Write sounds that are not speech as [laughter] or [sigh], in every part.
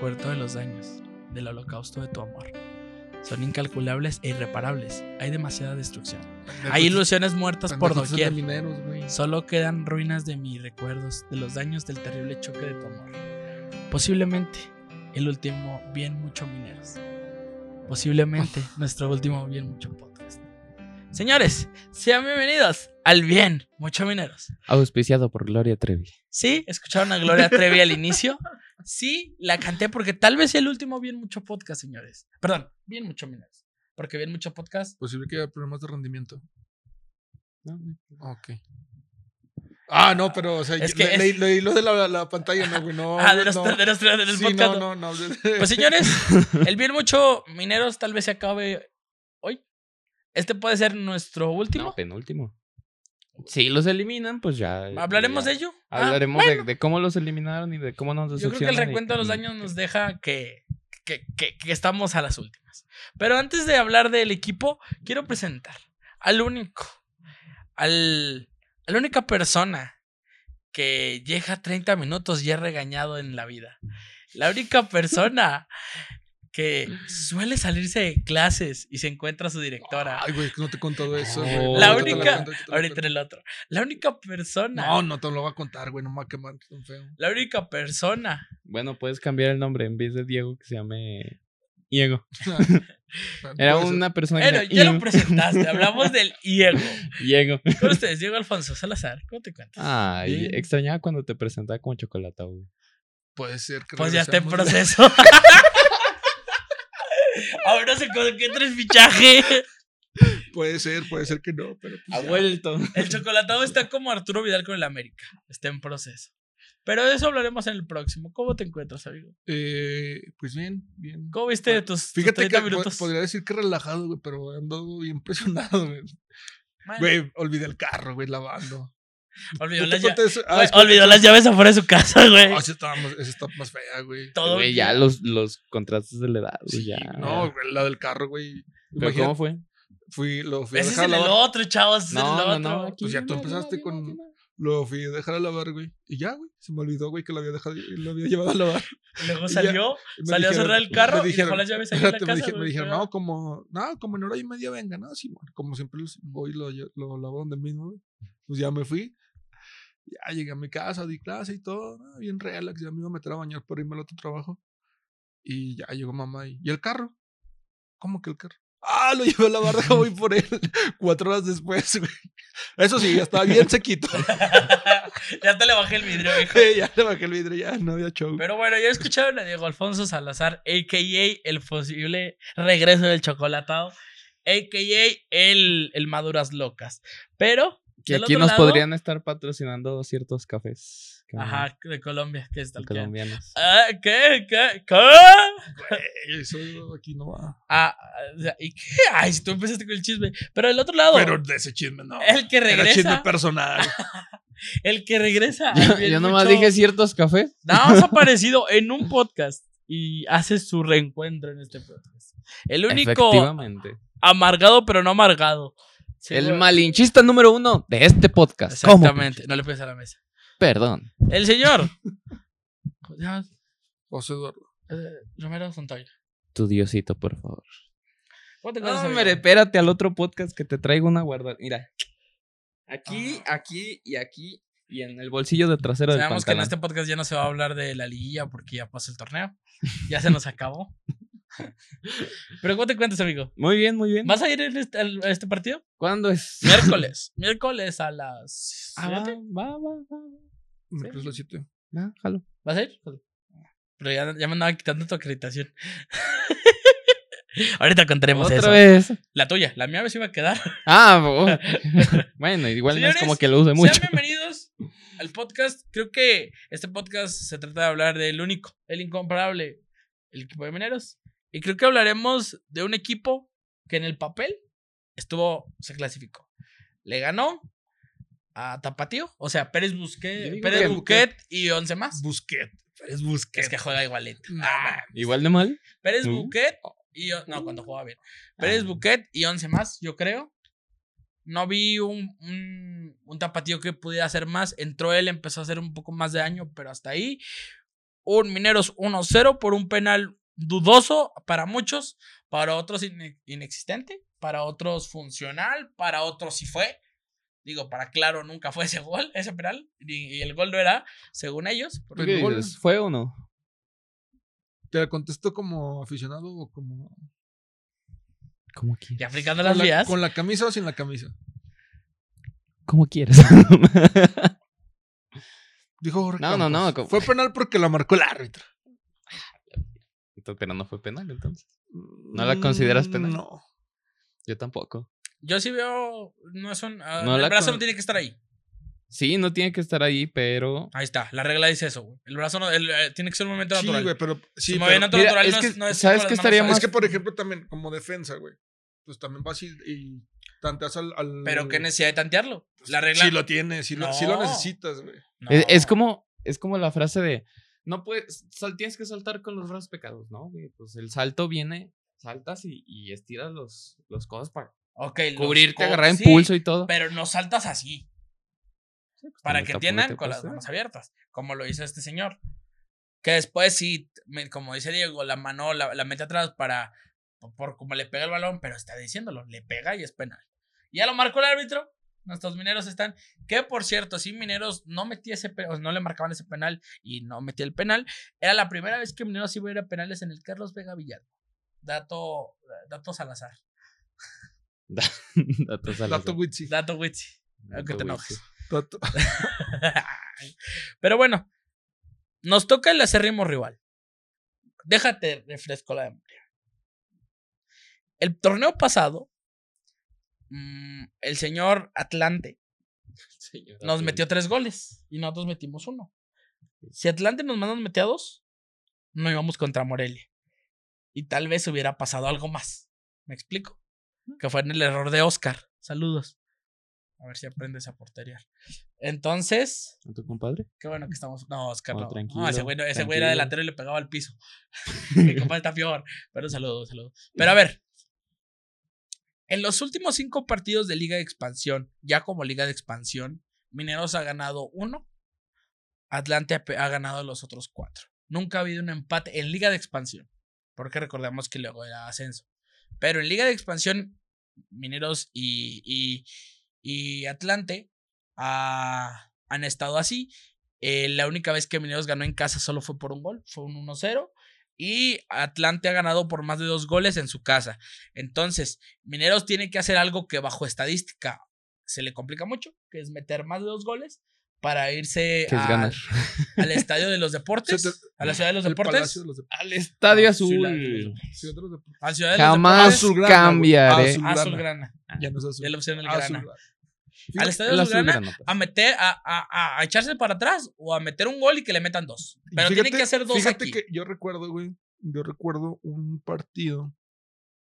recuerdo de los daños del holocausto de tu amor. Son incalculables e irreparables. Hay demasiada destrucción. Hay ilusiones muertas por doquier. mineros. Solo quedan ruinas de mis recuerdos, de los daños del terrible choque de tu amor. Posiblemente el último bien mucho mineros. Posiblemente [laughs] nuestro último bien mucho podcast. Señores, sean bienvenidos al bien mucho mineros. Auspiciado por Gloria Trevi. Sí, escucharon a Gloria Trevi al inicio. Sí, la canté porque tal vez sea el último bien mucho podcast, señores. Perdón, bien mucho mineros. Porque bien mucho podcast. Posible que haya problemas de rendimiento. Ok. Ah, no, pero, o sea, Es le- leí, leí lo de la, la pantalla, no, güey, no. [laughs] ah, de los, no. de los- de los Sí, podcast. no, no, no. Pues señores, [laughs] el bien mucho mineros tal vez se acabe. Este puede ser nuestro último. No, penúltimo. Si los eliminan, pues ya. ¿Hablaremos ya. de ello? Ah, Hablaremos de, de cómo los eliminaron y de cómo nos Yo creo que el y- recuento de los daños nos deja que, que, que- que estamos a las últimas. Pero antes de hablar del equipo, quiero presentar al único, al, a la única persona que llega a 30 minutos y es regañado en la vida. La única [laughs] persona que suele salirse de clases y se encuentra a su directora. Ay, güey, que no te he contado eso, güey. No, La Ahorita única- cuento, ahorita la Ahorita en cuento. el otro. La única persona. No, no te lo voy a contar, güey, no me va a quemar tan feo. La única persona. Bueno, puedes cambiar el nombre en vez de Diego que se llame Diego. [laughs] Era una persona que Bueno, ya lo presentaste. Hablamos del [laughs] Diego. Diego. Con ustedes, Diego Alfonso Salazar. ¿Cómo te cuentas? Ay, Bien. extrañaba cuando te presentaba como chocolate, güey. Puede ser que Pues ya está en proceso. [laughs] Ahora se concentra el fichaje. [laughs] Puede ser, puede ser que no, pero pues Ha ya. vuelto. El chocolatado está como Arturo Vidal con el América. Está en proceso. Pero de eso hablaremos en el próximo. ¿Cómo te encuentras, amigo? Eh, pues bien, bien. ¿Cómo viste tus, tus Fíjate 30 que minutos? podría decir que relajado, güey, pero ando bien [laughs] impresionado, güey. Bueno, Güey, olvidé el carro, güey, lavando. Ah, es olvidó las llaves afuera de su casa, güey. Ah, esa está más, esa está más fea, güey. Todo Güey, ya los, los contrastes de la edad, güey, Sí, ya. no, güey, la del carro, güey. ¿Pero Imagina- cómo fue? Fui, lo fui a Ese es dejar a el lavar. otro, chavos. es No, el otro. no. Pues ya tú empezaste con-. Lo fui a dejar a lavar, güey. Y ya, güey. Se me olvidó, güey, que lo había dejado, lo había llevado a lavar. Luego [laughs] salió, salió a cerrar el carro me y dejó las llaves ahí en la me casa. dije- me dijeron, no, como, no, como en hora y media venga, no, sí, bueno, como siempre voy y lo, lo lavo donde mismo, güey. Pues ya me fui. Ya llegué a mi casa, di clase y todo, ¿no? bien relax, ya me iba a meter a bañar por irme al otro trabajo. Y ya llegó mamá y, ¿y el carro? ¿Cómo que el carro? Ah, lo [laughs] llevé a lavar, deja voy por él. [laughs] Cuatro horas después, güey. Eso sí, ya estaba bien sequito. [laughs] ya te le bajé el vidrio, hijo. ya le bajé el vidrio, ya no había show. Pero bueno, ya escucharon a Diego Alfonso Salazar, a.k.a. el posible regreso del chocolatado, a.k.a. el, el Maduras Locas. Pero, Que aquí nos lado- podrían estar patrocinando ciertos cafés. que- Ajá, de Colombia, que es tal que- colombianos. Ah, ¿Qué? ¿Qué? ¿Qué? Eso aquí no va. Ah, o sea, ¿y qué? Ay, si tú empezaste con el chisme. Pero del otro lado, Pero de ese chisme no. el que Era chisme regresa, personal. [laughs] el que regresa. Yo, yo nomás mucho- dije ciertos cafés. Nada más [laughs] aparecido en un podcast y hace su reencuentro en este podcast. El único Efectivamente. amargado, pero no amargado. Sí, El malinchista número uno de este podcast. ¿Cómo? Exactamente, no le pegues a la mesa. Perdón. El señor. [laughs] José Eduardo. Eh, Romero Santoya. Tu diosito, por favor. ¿Cómo te No, hombre, espérate al otro podcast que te traigo una guardada. Mira. Aquí, aquí y aquí. Y en el bolsillo de trasero del Sabemos que en pantalón. este podcast ya no se va a hablar de la liguilla porque ya pasó el torneo. Ya se nos acabó. [laughs] [laughs] Pero ¿cómo te cuentas, amigo? Muy bien, muy bien. ¿Vas a ir en este- a este partido? ¿Cuándo es? [laughs] Miércoles. Miércoles a las. Ah, va, va, va, va. Me crees las siete. Va, jalo. ¿Vas a ir? Pero ya, ya me andaba quitando tu acreditación. [laughs] Ahorita contaremos Otra eso. vez. La tuya, la mía me se iba a quedar. Ah, oh. bueno, igual no es como que lo use mucho. Sean bienvenidos al podcast. Creo que este podcast se trata de hablar del único, el incomparable, el equipo de mineros. Y creo que hablaremos de un equipo que en el papel estuvo, se clasificó. Le ganó a Tapatío, o sea, Pérez Busquet, Pérez que Buquet y 11 más. Busquet. Es Busquet. Es que juega igualito. Ah, Igual de mal. Pérez Mm. Buquet y no, cuando jugaba bien. Pérez Ah. Buquet y 11 más, yo creo. No vi un, un, un tapatío que pudiera hacer más. Entró él, empezó a hacer un poco más de daño, pero hasta ahí. un Mineros 1-0 por un penal dudoso para muchos, para otros inexistente, para otros funcional, para otros sí fue. Digo, para claro, nunca fue ese gol, [laughs] ese penal. Y, el gol no era, según ellos. ¿Fue o no? ¿Te contesto como aficionado o como.? Como quieres. Y aplicando las vías. ¿Con la camisa o sin la camisa? Como quieres. [laughs] Dijo Jorge. No, no, no. Fue penal porque la marcó el árbitro. Pero no fue penal entonces. ¿No la consideras mm, penal? No. Yo tampoco. Yo sí veo. No es un. Ah, el brazo no tiene que estar ahí. Sí, no tiene que estar ahí, pero. Ahí está, la regla dice eso, güey. El brazo no, eh, tiene que ser un movimiento natural. Sí, güey, pero. Sí, pero, natural es que, no es, ¿Sabes qué estaría más? Es que, por ejemplo, también, como defensa, güey. Pues también vas y, tanteas al, Pero qué necesidad de tantearlo. La regla. Sí lo tienes, sí, lo, sí lo necesitas, güey. Es, como, es como la frase de. No puedes. tienes que saltar con los brazos pecados, ¿no? Güey? Pues el salto viene, saltas y, y estiras los, los codos para cubrirte, agarrar impulso y todo. Pero no saltas así. Pues, para que entiendan con las manos abiertas, como lo hizo este señor. Que después sí, como dice Diego, la mano la, mete atrás para, por como le pega el balón, pero está diciéndolo, le pega y es penal. Ya lo marcó el árbitro, nuestros mineros están, que por cierto, si mineros no metía ese, o no le marcaban ese penal y no metía el penal, era la primera vez que mineros iba a ir a penales en el Carlos Vega Villalba. Dato, dato Salazar. [laughs] dato Salazar. Dato Witsi. Dato Witsi. Aunque te enojes. Pero bueno, nos toca el acérrimo rival. Déjate refresco la memoria. El torneo pasado, mm, el señor Atlante nos metió tres goles y nosotros metimos uno. Si Atlante nos mandó metió dos, no íbamos contra Morelia. Y tal vez hubiera pasado algo más. ¿Me explico? Que fue en el error de Oscar. Saludos. A ver si aprendes a porterear. Entonces. ¿A tu compadre? Qué bueno que estamos. No, Oscar, no. Tranquilo, ese güey, ese güey era delantero y le pegaba al piso. [laughs] Mi [laughs] compadre está peor. Pero saludo, saludo. Pero a ver. En los últimos cinco partidos de Liga de Expansión, ya como Liga de Expansión, Mineros ha ganado uno. Atlante ha ganado los otros cuatro. Nunca ha habido un empate en Liga de Expansión. Porque recordemos que luego era ascenso. Pero en Liga de Expansión, Mineros y y Atlante han estado así. Eh, la única vez que Mineros ganó en casa solo fue por un gol, fue un 1-0. Y Atlante ha ganado por más de dos goles en su casa. Entonces, Mineros tiene que hacer algo que bajo estadística se le complica mucho, que es meter más de dos goles para irse [laughs] al estadio de los deportes, a la ciudad de los deportes, al estadio azul, al ciudad de Jamás los deportes, cambiaré. Azulgrana. Ya no es azul. Ya le pusieron el grana. Al estadio de Azulgrana pues. a meter, a, a, a, echarse para atrás o a meter un gol y que le metan dos. Pero tiene que hacer dos fíjate que yo recuerdo, güey, yo recuerdo un partido,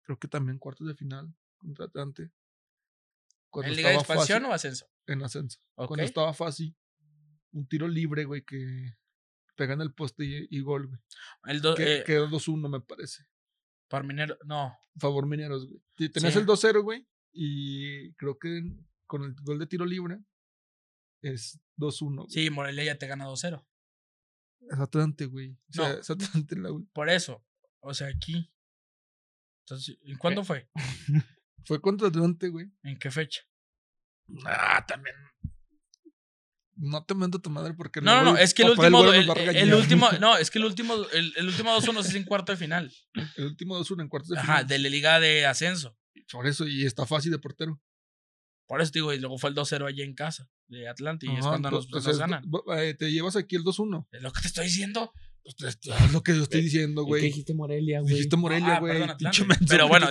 creo que también cuartos de final contra Atlante. ¿En Liga de Expansión o Ascenso? En Ascenso. Cuando estaba fácil un tiro libre, güey, que pega en el poste y, gol, güey. El que, eh, quedó 2-1, me parece. Por Minero, no. Favor Mineros, güey. Tenías el 2-0, güey, y creo que con el gol de tiro libre es 2-1. Sí, Morelia ya te gana 2-0. Exactamente, güey. O sea, exactamente la Por eso. O sea, aquí. Entonces, ¿en cuándo fue? [laughs] fue contra Atlante, güey. ¿En qué fecha? Ah, también no te mando tu madre porque no, no, no, es que el último, el, último, [laughs] no, es que el último, el, el último 2-1 es en cuarto de final. El último 2-1 en cuarto de final. Ajá, de la liga de ascenso. Por eso, y está fácil de portero. Por eso digo, y luego fue el 2-0 allí en casa de Atlante, y es cuando nos, nos ganan. Eh, te llevas aquí el 2-1. Es lo que te estoy diciendo. Pues, es lo que yo estoy diciendo, güey. ¿Qué dijiste Morelia, güey? Dijiste Morelia, ah, güey. Pero bueno,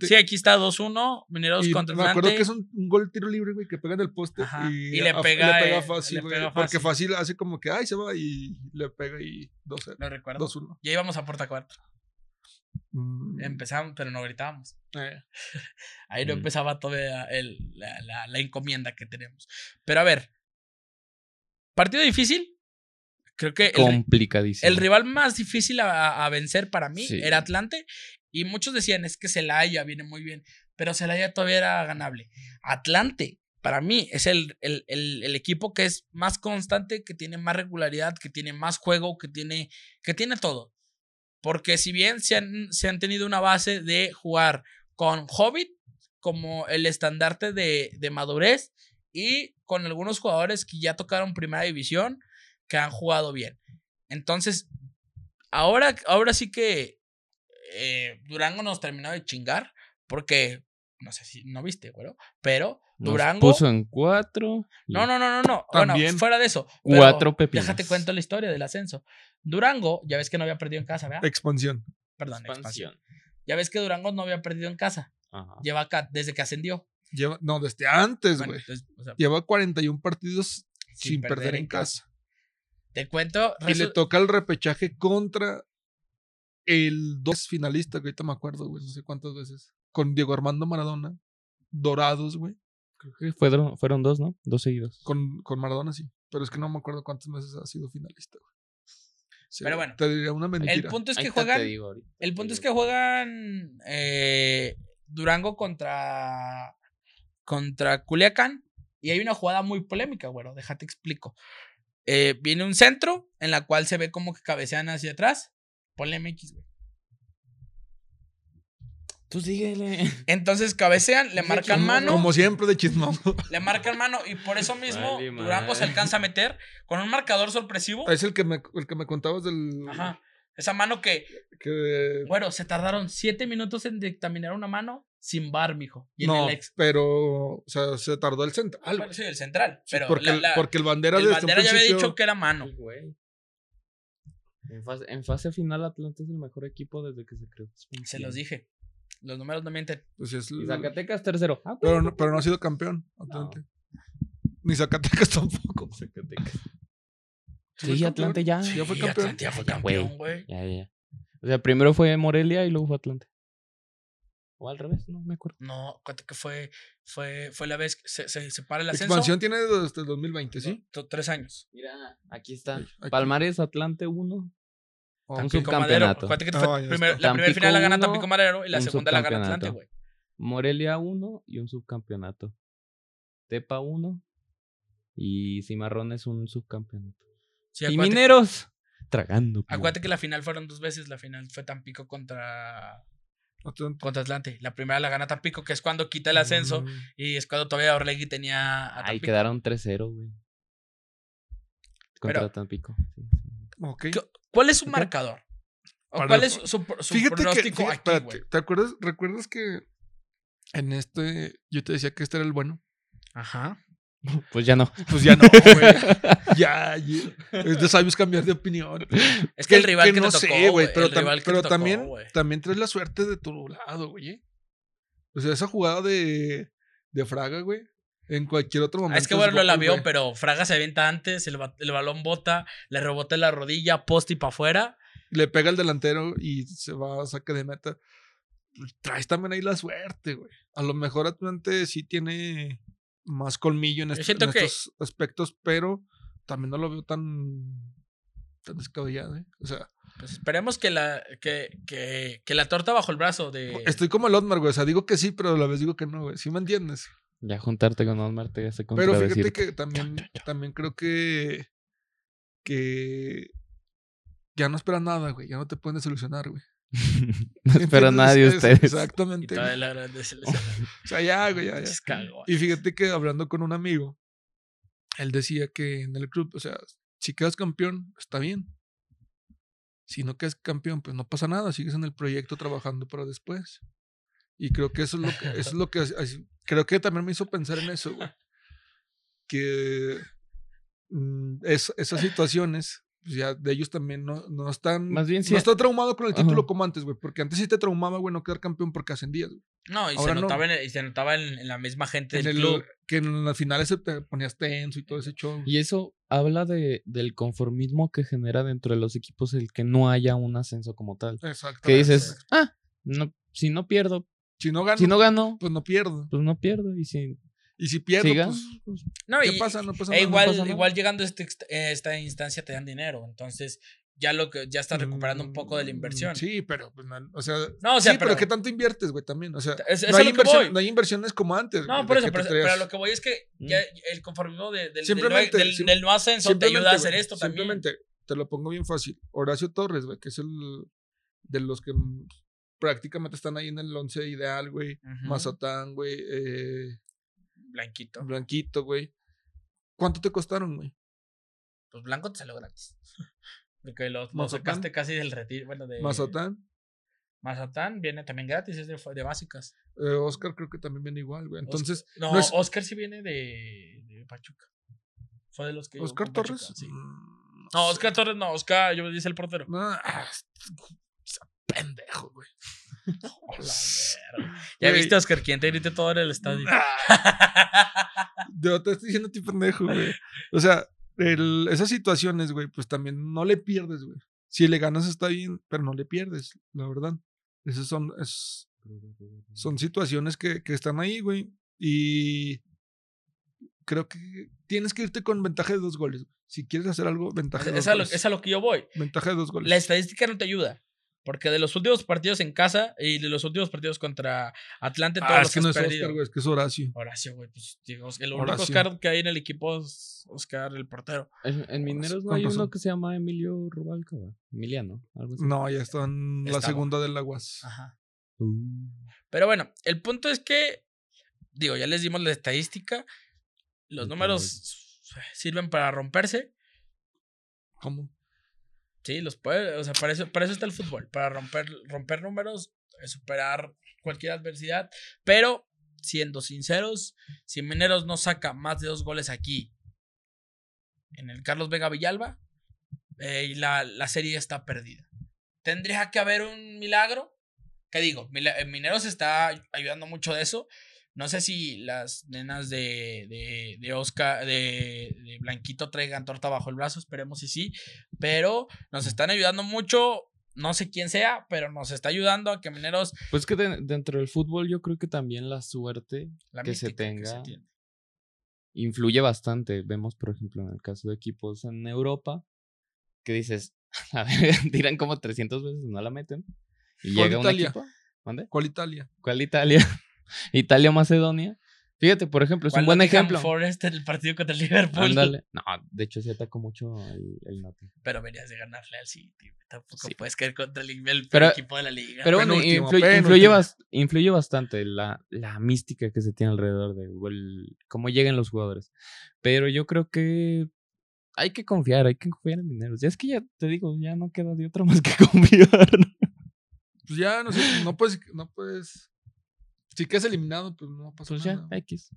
sí, aquí está 2-1, Mineros contra Me acuerdo que es un, gol tiro libre, güey, que pega en el poste. Y, y, le, pega, le pega fácil, güey. Porque fácil hace como que, ay, se va y le pega y 2-0. Lo recuerdo. 2-1. Ya íbamos a puerta 4. Mm. Empezamos, pero no gritábamos. Eh. [laughs] Ahí no mm. empezaba toda el, la, la, la encomienda que tenemos. Pero a ver, partido difícil, Creo que complicadísimo. El, rival más difícil a, vencer para mí era Atlante. Y muchos decían, es que Celaya viene muy bien. Pero Celaya todavía era ganable. Atlante para mí es el, el, equipo que es más constante, que tiene más regularidad, que tiene más juego, que tiene, que tiene todo. Porque si bien se han, se han tenido una base de jugar con Hobbit como el estandarte de, madurez y con algunos jugadores que ya tocaron primera división, que han jugado bien. Entonces, ahora, ahora sí que eh, Durango nos terminó de chingar porque, no sé si no viste, güero, pero Durango. puso en cuatro. No, no, no, no, no. Bueno, fuera de eso. Cuatro pepinos. Déjate cuento la historia del ascenso. Durango, ya ves que no había perdido en casa, ¿verdad? Expansión. Perdón, expansión. Ya ves que Durango no había perdido en casa. Lleva acá desde que ascendió. Lleva, no, desde antes, güey. Lleva 41 partidos sin, perder, en casa. Te cuento. Y le toca el repechaje contra el dos finalista, que ahorita me acuerdo, güey, no sé cuántas veces. Con Diego Armando Maradona, Dorados, güey. Creo que fueron, fueron dos, ¿no? Dos seguidos. Con, con Maradona sí. Pero es que no me acuerdo cuántas veces ha sido finalista, güey. pero bueno. Te diría una mentira. El punto es que juegan. el punto es que juegan eh, Durango contra. contra Culiacán. Y hay una jugada muy polémica, güero. Déjate explico. Eh, viene un centro en la cual se ve como que cabecean hacia atrás. Ponle MX, güey. Tú síguele. Entonces cabecean, le marcan mano. Como siempre de chismón. Le marcan mano y por eso mismo Durango se alcanza a meter con un marcador sorpresivo. Es el que me, el que me contabas del. Ajá. Esa mano que. que... Bueno, se tardaron siete minutos en dictaminar una mano sin bar, mijo. no, pero. O sea, se tardó el central. Bueno, sí, el central. Pero porque, el, porque el bandera el bandera ya había dicho que era mano. güey. En fase, en fase final, Atlante es el mejor equipo desde que se creó. Se los dije. Los números no mienten. Pues es y Zacatecas tercero. Ah, pero, no, pero no ha sido campeón, Atlante. Ni Zacatecas tampoco. [laughs] Zacatecas. Sí, Atlante ya. Ya fue campeón. Atlante ya fue campeón, güey. Ya, ya. O sea, primero fue Morelia y luego fue Atlante. O al revés, no me acuerdo. No, que fue, fue, fue la vez que se, se separa el ascenso. Expansión tiene desde el 2020, ¿sí? tres años. Mira, aquí está. Palmares Atlante 1. Un subcampeonato. Que la primera final la gana Tampico Madero y la segunda la gana Atlante, güey. Morelia 1 y un subcampeonato. Tepa 1 y Cimarrones un subcampeonato. y Mineros tragando. Acuérdate que la final fueron dos veces. La final fue Tampico contra contra Atlante. La primera la gana Tampico, que es cuando quita el ascenso. Mm. Y es cuando todavía Orlegui tenía a Ahí quedaron 3-0, güey. Contra Tampico. ¿Cuál es su marcador? ¿Cuál es su, pronóstico que, ¿Te acuerdas? ¿Recuerdas que en este yo te decía que este era el bueno? Ajá. Pues ya no. Pues ya no, güey. [laughs] ya, Es de sabios cambiar de opinión. Es que, el rival que, no sé, güey. Pero, pero también, también traes la suerte de tu lado, güey. O sea, esa jugada de, de Fraga, güey. En cualquier otro momento. Es que bueno, la vio, pero Fraga se avienta antes, el, balón bota, le rebota la rodilla, poste y para afuera. Le pega el delantero y se va a saque de meta. Traes también ahí la suerte, güey. A lo mejor Atlante sí tiene más colmillo en, estos aspectos, pero también no lo veo tan, tan descabellado, ¿eh? O sea. Pues esperemos que la, que, que, que la torta bajo el brazo de. Estoy como el Otmar, güey. O sea, digo que sí, pero a la vez digo que no, güey. ¿Sí me entiendes? Ya juntarte con Otmar te hace Pero fíjate que también, también creo que. que. Ya no espera nada, güey. Ya no te pueden solucionar, güey. [laughs] no espera nada de ustedes. Exactamente. [laughs] o sea, ya, güey, ya, ya. Y fíjate que hablando con un amigo, él decía que en el club, o sea, si quedas campeón, está bien. Si no quedas campeón, pues no pasa nada, sigues en el proyecto trabajando para después. Y creo que eso es lo que, eso es lo que [laughs] creo que también me hizo pensar en eso, güey. Que mm, es, esas situaciones pues ya de ellos también no, no están. Más bien No está traumado con el título como antes, güey. Porque antes sí te traumaba, güey, no quedar campeón porque ascendías, güey. No, y se, notaba En, y se notaba en, la misma gente del club. Que en las finales se te ponías tenso y todo ese show. Y eso habla de, del conformismo que genera dentro de los equipos el que no haya un ascenso como tal. Exacto. Que dices, ah, no, si no pierdo. Si no gano. Si no gano. Pues no pierdo. Pues no pierdo. Y si y si pierdo, pues, pues, no, ¿qué pasa? No pasa e igual, igual llegando a este, esta instancia te dan dinero. Entonces, ya lo que ya está recuperando un poco de la Mm, inversión. Sí, pero, pues, no, o sea, No, o sea, sí, pero, pero- ¿qué tanto inviertes, güey? También, o sea, Es- es no, hay lo que inversión- voy. no hay inversiones como antes. No, güey, por eso, pero, pero lo que voy es que Mm. ya el conformismo de- del, Simplemente, del- no ascenso te ayuda a hacer esto también. Simplemente, te lo pongo bien fácil. Horacio Torres, güey, que es el de los que mm, prácticamente están ahí en el once ideal, güey. Ujú. Mazatán, güey. Eh, Blanquito. Blanquito, güey. ¿Cuánto te costaron, güey? Pues Blanco te salió gratis. [laughs] Porque lo, lo sacaste casi del retiro. Bueno, de. Mazatán. Mazatán viene también gratis, es de, de básicas. Eh, Oscar creo que también viene igual, güey. Entonces, No, no es- Oscar sí viene de, de Pachuca. Fue de los que. Oscar Pachuca, Torres. sí. mm, No. Oscar Torres no, Oscar, yo dice el portero. No, ah, pendejo, güey. [laughs] Hola. Ya Güey. viste, Oscar, quien te grite todo en el estadio. [laughs] Yo te estoy diciendo a ti pendejo, güey. O sea, el- esas situaciones, güey, pues también no le pierdes, güey. Si le ganas está bien, pero no le pierdes, la verdad. Esas son, es- son situaciones que, que están ahí, güey. Y creo que tienes que irte con ventaja de dos goles. Si quieres hacer algo, ventaja de dos a lo, goles. es a lo que yo voy. Ventaja de dos goles. La estadística no te ayuda. Porque de los últimos partidos en casa y de los últimos partidos contra Atlante, todos ah, los es que has no es perdido. Oscar, güey, es que es Horacio. Horacio, güey, pues digo, el único Horacio. Oscar que hay en el equipo es Oscar, el portero. En, en Mineros no hay razón. uno que se llama Emilio Rubalcaba. Emiliano, algo así. No, ya está en la Estaba. segunda del Aguas. Ajá. Uh. Pero bueno, el punto es que, digo, ya les dimos la estadística. Los números sirven para romperse. ¿Cómo? Sí, los puede, o sea, para eso, para eso está el fútbol, para romper, romper números, eh, superar cualquier adversidad. Pero, siendo sinceros, si Mineros no saca más de dos goles aquí, en el Carlos Vega Villalba, eh, y la, la serie está perdida. Tendría que haber un milagro. ¿Qué digo? Eh, Mineros está ayudando mucho de eso. No sé si las nenas de, de, de Oscar, de, de Blanquito traigan torta bajo el brazo, esperemos si sí. Pero nos están ayudando mucho. No sé quién sea, pero nos está ayudando a que Mineros. Pues que de- dentro del fútbol yo creo que también la suerte La Que se tenga- tiene. influye bastante. Vemos, por ejemplo, en el caso de equipos en Europa, que dices, [laughs] a ver, [laughs] tiran como 300 veces, no la meten. Y ¿Cuál llega un Italia? equipo. ¿Mande? ¿Cuál Italia? ¿Cuál Italia? Italia, Macedonia. Fíjate, por ejemplo, es un ¿Cuál buen Nottingham ejemplo. Forest en el partido contra el Liverpool. Ándale. No, de hecho sí atacó mucho el, el Nottingham. Pero venías de ganarle al City. Tampoco Sí. puedes caer contra el, el Pero- equipo de la liga. Pero bueno, Penúltimo, influye, penúltimo. bas- influye bastante la, la mística que se tiene alrededor de el- cómo llegan los jugadores. Pero yo creo que hay que confiar, hay que confiar en Mineros. Ya es que ya te digo, ya no queda de otra más que [laughs] confiar. Pues ya, no sé, no puedes, no puedes. Si quedas eliminado, pues no pasa Pues ya, nada. X.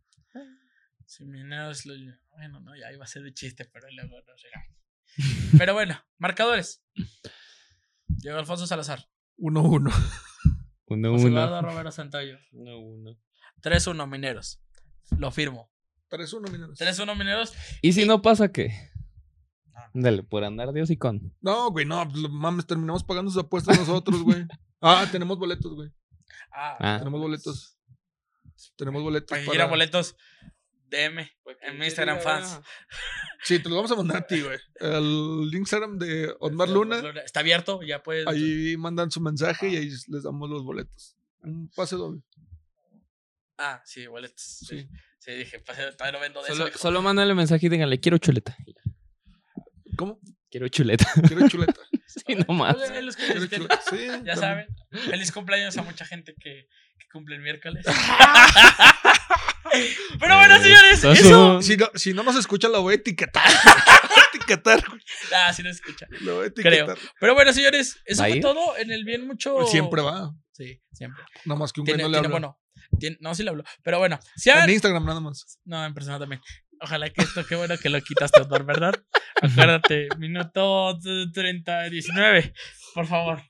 Si Mineros lo. Bueno, no, ya iba a ser de chiste, pero luego no regañe. [laughs] Pero bueno, marcadores. Llegó Alfonso Salazar. 1-1. Uno, José uno. Eduardo Romero Santoyo. Uno, uno. 3-1 Mineros. Lo firmo. 3-1, mineros. 3-1 Mineros. ¿Y si no pasa qué? No, Dale, por andar Dios y con. No, güey, no, pues, lo- mames, terminamos pagando sus apuestas nosotros, güey. [laughs] Ah, tenemos boletos, güey. Ah, Ah. Tenemos boletos. Tenemos boletos. para que para- quiera boletos, DM en mi Instagram fans. Sí, te los vamos a mandar a ti, güey. El Instagram de Otmar Luna. Está abierto, ya puedes. Ahí mandan su mensaje y ahí les damos los boletos. Un pase doble. Ah, sí, boletos. Sí, Sí. sí dije, pase- todavía no vendo de Solo, eso. solo mándale mensaje y díganle, quiero chuleta. ¿Cómo? Quiero chuleta. Quiero chuleta. [laughs] sí, nomás. Hola, los que Quiero necesiten. chuleta. Sí. Ya también. saben, feliz cumpleaños a mucha gente que, que cumple el miércoles. [laughs] Pero bueno, señores, Eso- eso. Si no, si no nos escucha, lo voy a etiquetar. [laughs] Lo voy a etiquetar. güey. Ah, sí no escucha. Lo voy a Creo. etiquetar. Pero bueno, señores, eso ¿Va a fue ir? todo. En el bien mucho. Siempre va. Sí, siempre. Nada más que un Tiene, no le tiene- habla. bueno, tiene- no, sí le hablo. Pero bueno, si En Instagram nada más. No, en persona también. Ojalá que esto, qué bueno que lo quitaste, Osmar, ¿verdad? Acuérdate, minuto 30, 19, por favor.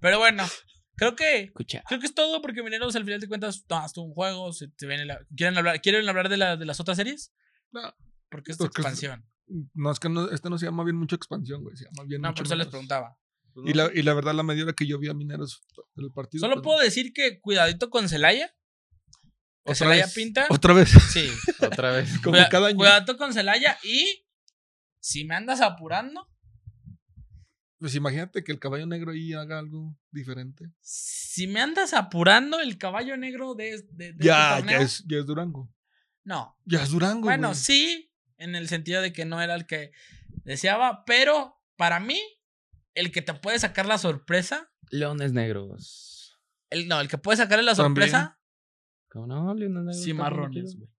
Pero bueno, creo que Escucha. creo que es todo porque Mineros al final de cuentas no, estuvo un juego, se, se viene la- ¿quieren hablar quieren hablar de, la, de las otras series? No. Porque es Porque es- expansión. No, es que no, este no se llama bien mucho expansión, güey. Se llama bien No, mucho por eso les preguntaba. Y la, y la verdad, la media hora que yo vi a Mineros del partido. Solo pues, puedo decir que cuidadito con Celaya. Que otra Celaya vez, pinta. Otra vez. Sí. Otra vez. [laughs] Como Cuida- cada año. Cuidadito con Celaya y si me andas apurando, Pues imagínate que el caballo negro ahí haga algo diferente. Si me andas apurando, el caballo negro de, de, este ya, ya, es, ya es Durango. No. Ya es Durango. Bueno, sí, en el sentido de que no era el que deseaba, pero para mí, el que te puede sacar la sorpresa. Leones negros. El, no, el que puede sacarle la sorpresa. ¿Cómo no? Leones negros. Cimarrones, güey.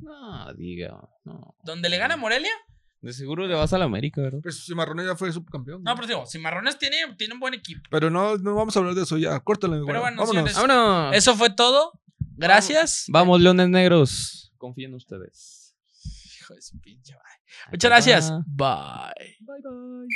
No, diga. No. ¿Dónde le gana Morelia? De seguro le vas a la América, ¿verdad? Pues Cimarrones ya fue subcampeón. No, pero digo, Cimarrones tiene, tiene un buen equipo. Pero no, no vamos a hablar de eso ya. Córtale. Pero bueno, vámonos. vámonos. Eso fue todo. Gracias. Vamos, Leones Negros. Confíen en ustedes. Hijo de su pinche. Muchas gracias. Bye. Bye, bye.